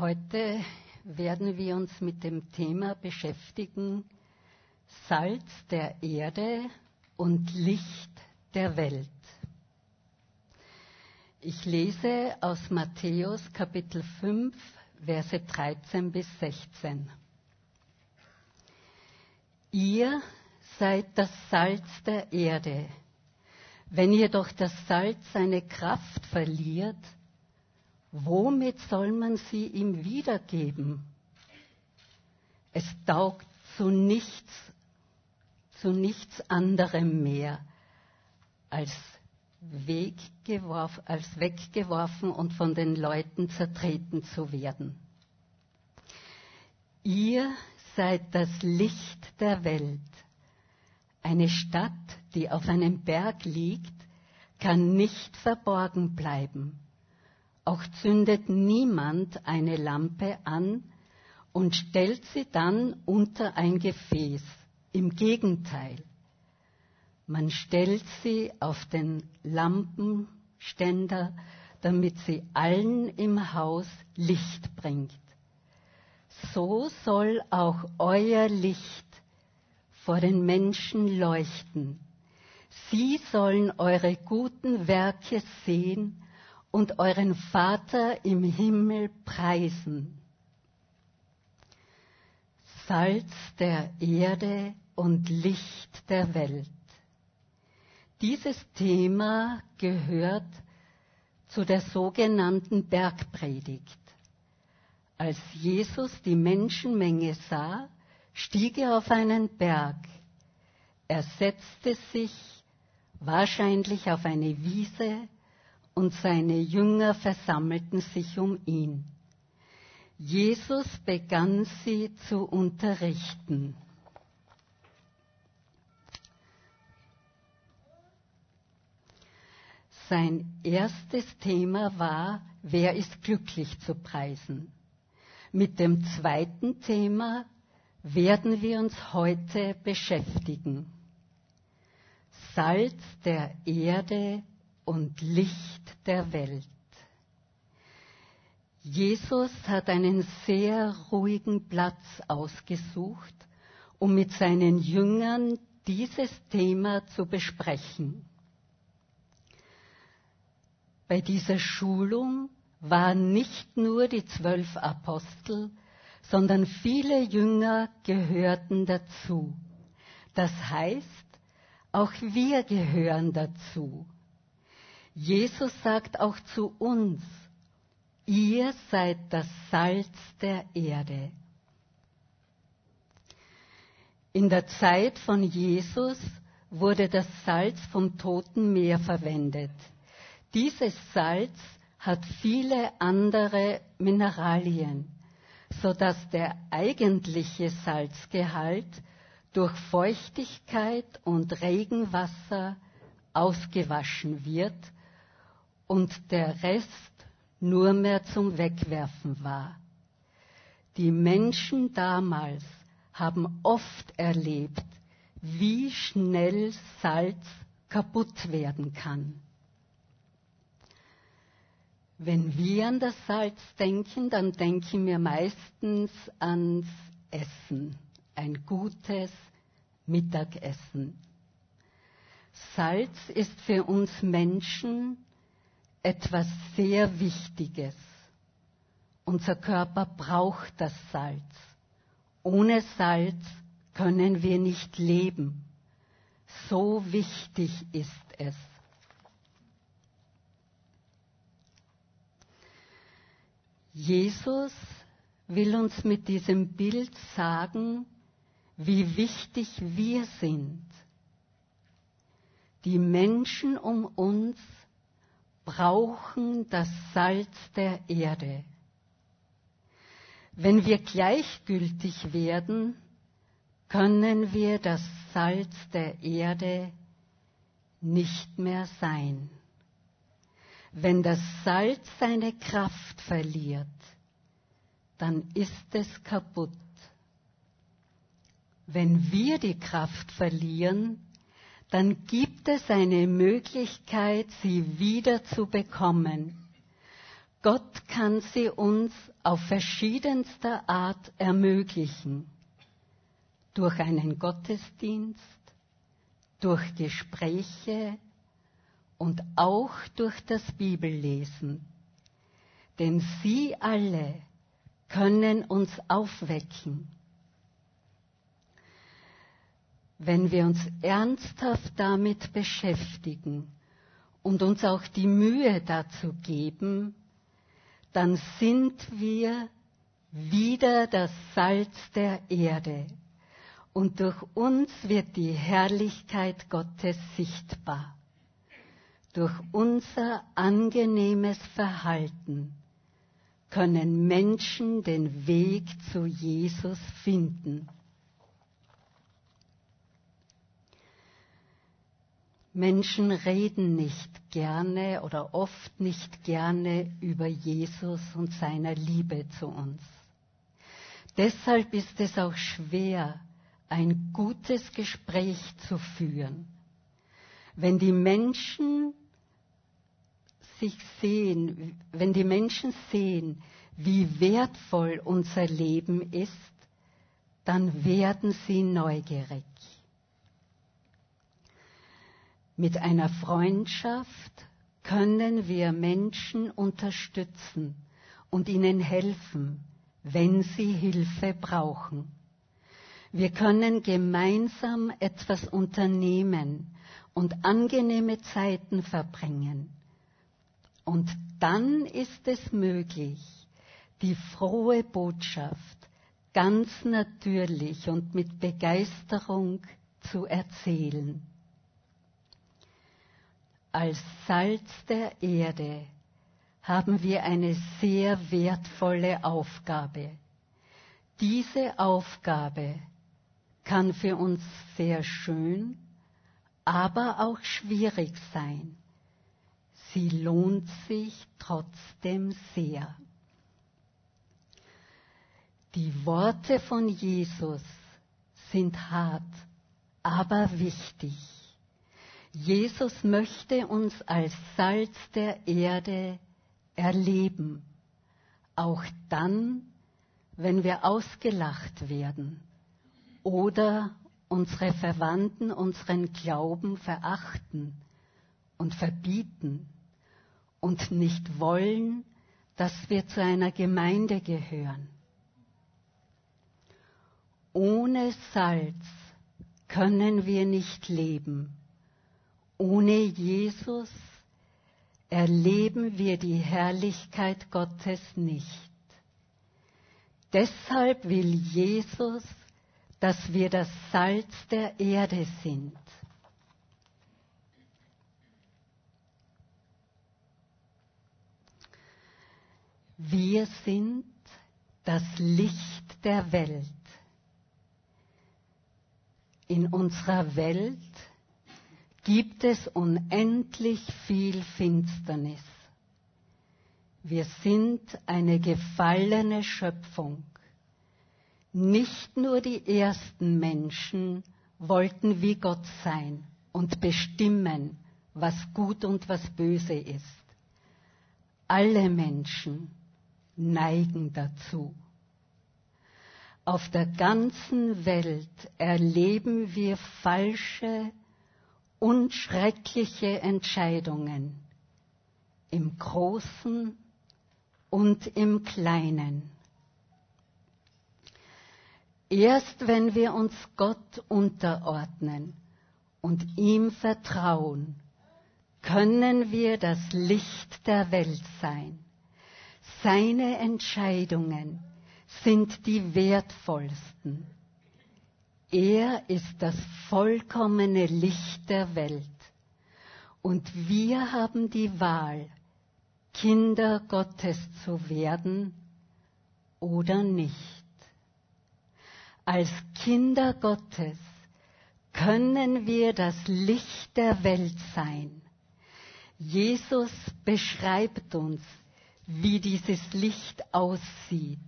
Heute werden wir uns mit dem Thema beschäftigen, Salz der Erde und Licht der Welt. Ich lese aus Matthäus Kapitel 5, Verse 13 bis 16. Ihr seid das Salz der Erde. Wenn jedoch das Salz seine Kraft verliert, womit soll man sie ihm wiedergeben? Es taugt zu nichts, zu nichts anderem mehr als, weggeworfen, als weggeworfen und von den Leuten zertreten zu werden. Ihr seid das Licht der Welt. Eine Stadt, die auf einem Berg liegt, kann nicht verborgen bleiben. Auch zündet niemand eine Lampe an und stellt sie dann unter ein Gefäß. Im Gegenteil, man stellt sie auf den Lampenständer, damit sie allen im Haus Licht bringt. So soll auch euer Licht vor den Menschen leuchten. Sie sollen eure guten Werke sehen und euren Vater im Himmel preisen. Salz der Erde und Licht der Welt. Dieses Thema gehört zu der sogenannten Bergpredigt. Als Jesus die Menschenmenge sah, stieg er auf einen Berg. Er setzte sich wahrscheinlich auf eine Wiese und seine Jünger versammelten sich um ihn. Jesus begann sie zu unterrichten. Sein erstes Thema war, wer ist glücklich zu preisen. Mit dem zweiten Thema werden wir uns heute beschäftigen. Salz der Erde und Licht der Welt. Jesus hat einen sehr ruhigen Platz ausgesucht, um mit seinen Jüngern dieses Thema zu besprechen. Bei dieser Schulung waren nicht nur die zwölf Apostel, sondern viele Jünger gehörten dazu. Das heißt, auch wir gehören dazu. Jesus sagt auch zu uns, ihr seid das Salz der Erde. In der Zeit von Jesus wurde das Salz vom Toten Meer verwendet. Dieses Salz hat viele andere Mineralien, sodass der eigentliche Salzgehalt durch Feuchtigkeit und Regenwasser ausgewaschen wird und der Rest nur mehr zum Wegwerfen war. Die Menschen damals haben oft erlebt, wie schnell Salz kaputt werden kann. Wenn wir an das Salz denken, dann denken wir meistens ans Essen, ein gutes Mittagessen. Salz ist für uns Menschen etwas sehr Wichtiges. Unser Körper braucht das Salz. Ohne Salz können wir nicht leben. So wichtig ist es. Jesus will uns mit diesem Bild sagen, wie wichtig wir sind. Die Menschen um uns brauchen das Salz der Erde. Wenn wir gleichgültig werden, können wir das Salz der Erde nicht mehr sein. Wenn das Salz seine Kraft verliert, dann ist es kaputt. Wenn wir die Kraft verlieren, dann gibt es eine Möglichkeit, sie wieder zu bekommen. Gott kann sie uns auf verschiedenster Art ermöglichen. Durch einen Gottesdienst, durch Gespräche und auch durch das Bibellesen. Denn sie alle können uns aufwecken. Wenn wir uns ernsthaft damit beschäftigen und uns auch die Mühe dazu geben, dann sind wir wieder das Salz der Erde und durch uns wird die Herrlichkeit Gottes sichtbar. Durch unser angenehmes Verhalten können Menschen den Weg zu Jesus finden. Menschen reden nicht gerne oder oft nicht gerne über Jesus und seiner Liebe zu uns. Deshalb ist es auch schwer, ein gutes Gespräch zu führen. Wenn die Menschen sich sehen, wenn die Menschen sehen, wie wertvoll unser Leben ist, dann werden sie neugierig. Mit einer Freundschaft können wir Menschen unterstützen und ihnen helfen, wenn sie Hilfe brauchen. Wir können gemeinsam etwas unternehmen und angenehme Zeiten verbringen. Und dann ist es möglich, die frohe Botschaft ganz natürlich und mit Begeisterung zu erzählen als Salz der Erde haben wir eine sehr wertvolle Aufgabe. Diese Aufgabe kann für uns sehr schön, aber auch schwierig sein. Sie lohnt sich trotzdem sehr. Die Worte von Jesus sind hart, aber wichtig. Jesus möchte uns als Salz der Erde erleben, auch dann, wenn wir ausgelacht werden oder unsere Verwandten unseren Glauben verachten und verbieten und nicht wollen, dass wir zu einer Gemeinde gehören. Ohne Salz können wir nicht leben ohne Jesus erleben wir die Herrlichkeit Gottes nicht. Deshalb will Jesus, dass wir das Salz der Erde sind. Wir sind das Licht der Welt. In unserer Welt gibt es unendlich viel Finsternis. Wir sind eine gefallene Schöpfung. Nicht nur die ersten Menschen wollten wie Gott sein und bestimmen, was gut und was böse ist. Alle Menschen neigen dazu. Auf der ganzen Welt erleben wir falsche und schreckliche Entscheidungen im Großen und im Kleinen. Erst wenn wir uns Gott unterordnen und ihm vertrauen, können wir das Licht der Welt sein. Seine Entscheidungen sind die wertvollsten. Er ist das vollkommene Licht der Welt. Und wir haben die Wahl, Kinder Gottes zu werden oder nicht. Als Kinder Gottes können wir das Licht der Welt sein. Jesus beschreibt uns, wie dieses Licht aussieht.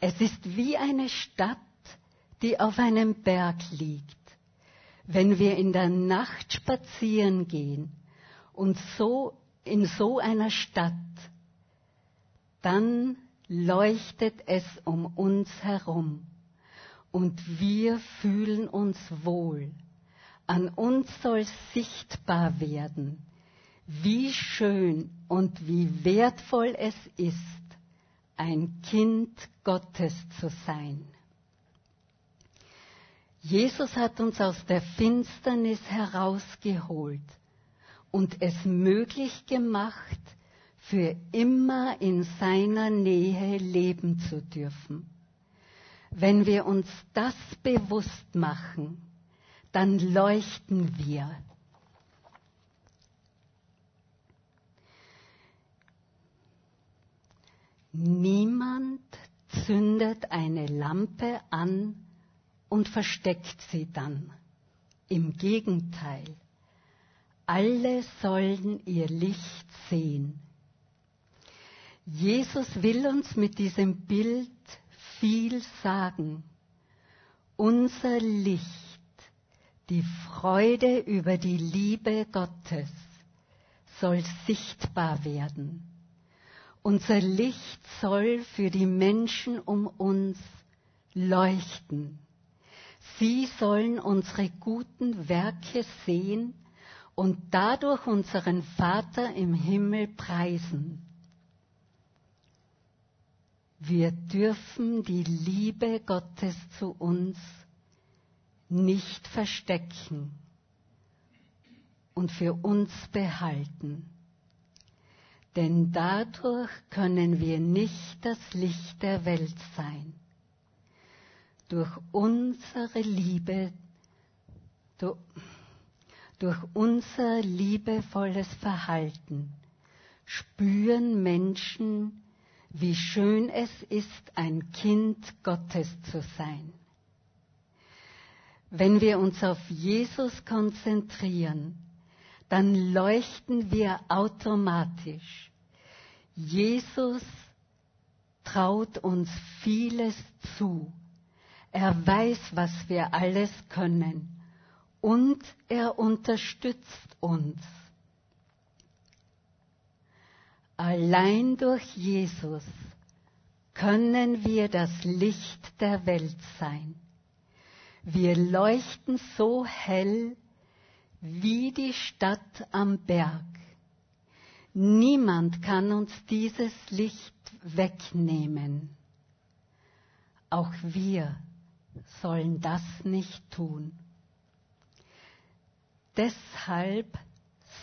Es ist wie eine Stadt, die auf einem Berg liegt. Wenn wir in der Nacht spazieren gehen und so in so einer Stadt dann leuchtet es um uns herum und wir fühlen uns wohl. An uns soll sichtbar werden, wie schön und wie wertvoll es ist, ein Kind Gottes zu sein. Jesus hat uns aus der Finsternis herausgeholt und es möglich gemacht, für immer in seiner Nähe leben zu dürfen. Wenn wir uns das bewusst machen, dann leuchten wir. Niemand zündet eine Lampe an und versteckt sie dann. Im Gegenteil, alle sollen ihr Licht sehen. Jesus will uns mit diesem Bild viel sagen. Unser Licht, die Freude über die Liebe Gottes soll sichtbar werden. Unser Licht soll für die Menschen um uns leuchten. Sie sollen unsere guten Werke sehen und dadurch unseren Vater im Himmel preisen. Wir dürfen die Liebe Gottes zu uns nicht verstecken und für uns behalten. Denn dadurch können wir nicht das Licht der Welt sein. Durch unsere Liebe, durch unser liebevolles Verhalten spüren Menschen, wie schön es ist, ein Kind Gottes zu sein. Wenn wir uns auf Jesus konzentrieren, dann leuchten wir automatisch. Jesus traut uns vieles zu. Er weiß, was wir alles können und er unterstützt uns. Allein durch Jesus können wir das Licht der Welt sein. Wir leuchten so hell wie die Stadt am Berg. Niemand kann uns dieses Licht wegnehmen. Auch wir sollen das nicht tun. Deshalb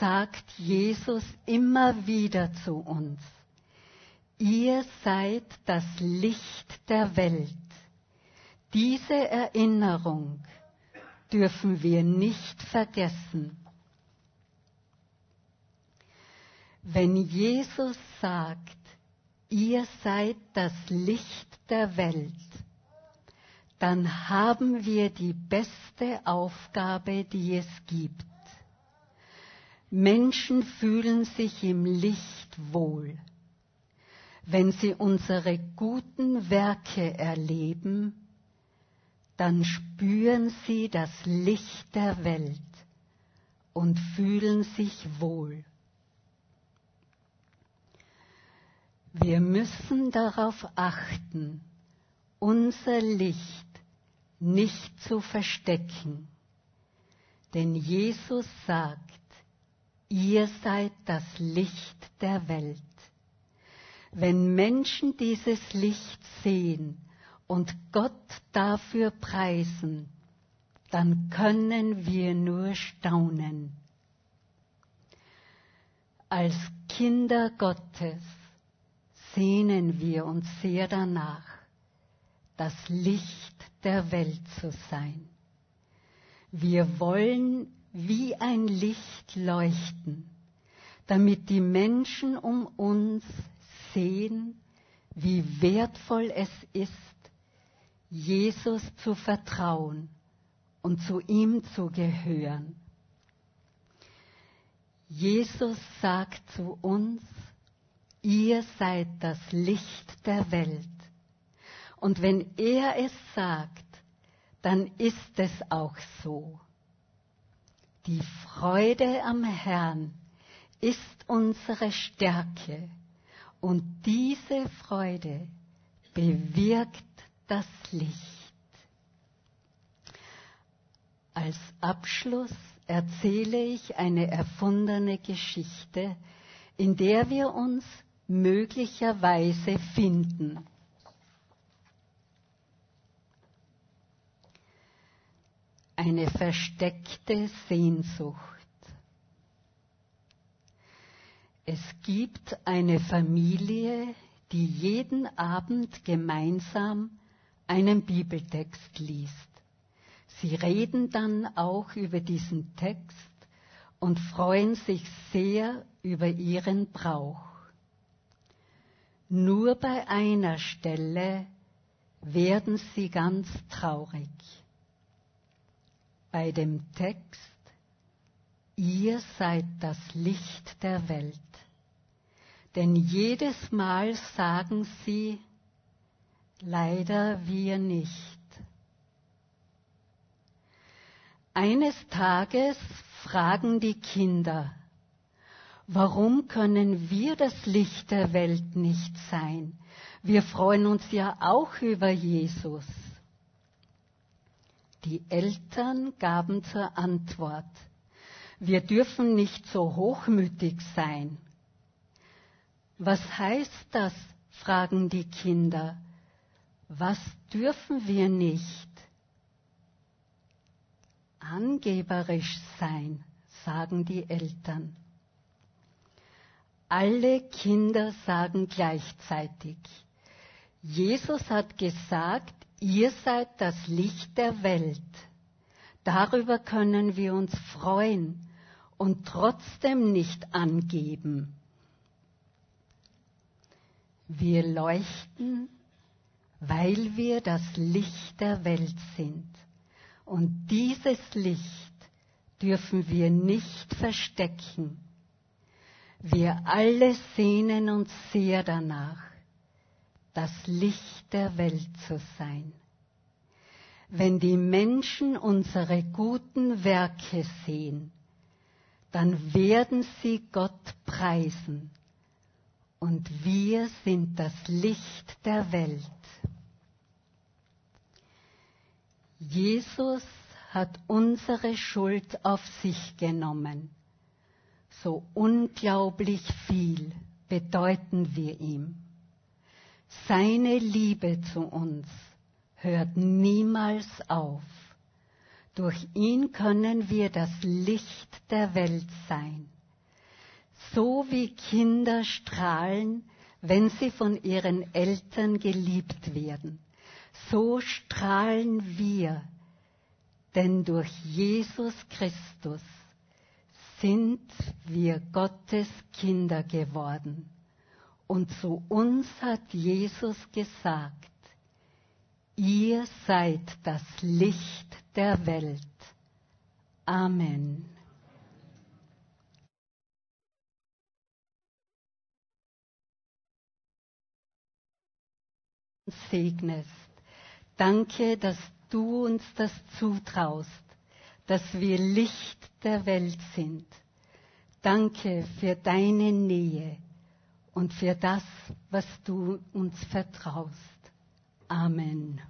sagt Jesus immer wieder zu uns, ihr seid das Licht der Welt. Diese Erinnerung dürfen wir nicht vergessen. Wenn Jesus sagt, ihr seid das Licht der Welt, dann haben wir die beste Aufgabe, die es gibt. Menschen fühlen sich im Licht wohl. Wenn sie unsere guten Werke erleben, dann spüren sie das Licht der Welt und fühlen sich wohl. Wir müssen darauf achten, unser Licht nicht zu verstecken, denn Jesus sagt, ihr seid das Licht der Welt. Wenn Menschen dieses Licht sehen und Gott dafür preisen, dann können wir nur staunen. Als Kinder Gottes sehnen wir uns sehr danach, das Licht der Welt zu sein. Wir wollen wie ein Licht leuchten, damit die Menschen um uns sehen, wie wertvoll es ist, Jesus zu vertrauen und zu ihm zu gehören. Jesus sagt zu uns, ihr seid das Licht der Welt. Und wenn er es sagt, dann ist es auch so. Die Freude am Herrn ist unsere Stärke Und diese Freude bewirkt das Licht. Als Abschluss erzähle ich eine erfundene Geschichte, in der wir uns möglicherweise finden. Eine versteckte Sehnsucht. Es gibt eine Familie, die jeden Abend gemeinsam einen Bibeltext liest. Sie reden dann auch über diesen Text und freuen sich sehr über ihren Brauch. Nur bei einer Stelle werden sie ganz traurig. Bei dem Text, ihr seid das Licht der Welt. Denn jedes Mal sagen sie, leider wir nicht. Eines Tages fragen die Kinder, warum können wir das Licht der Welt nicht sein? Wir freuen uns ja auch über Jesus. Die Eltern gaben zur Antwort, wir dürfen nicht so hochmütig sein. Was heißt das? fragen die Kinder. Was dürfen wir nicht? angeberisch sein, sagen die Eltern. Alle Kinder sagen gleichzeitig, Jesus hat gesagt, ihr seid das Licht der Welt. Darüber können wir uns freuen und trotzdem nicht angeben. Wir leuchten, weil wir das Licht der Welt sind. Und dieses Licht dürfen wir nicht verstecken. Wir alle sehnen uns sehr danach, das Licht der Welt zu sein. Wenn die Menschen unsere guten Werke sehen, dann werden sie Gott preisen. Und wir sind das Licht der Welt. Jesus hat unsere Schuld auf sich genommen. So unglaublich viel bedeuten wir ihm. Seine Liebe zu uns hört niemals auf. Durch ihn können wir das Licht der Welt sein. So wie Kinder strahlen, wenn sie von ihren Eltern geliebt werden so strahlen wir, denn durch Jesus Christus sind wir Gottes Kinder geworden. Und zu uns hat Jesus gesagt, ihr seid das Licht der Welt. Amen. Segnest Danke, dass du uns das zutraust, dass wir Licht der Welt sind. Danke für deine Nähe und für das, was du uns vertraust. Amen.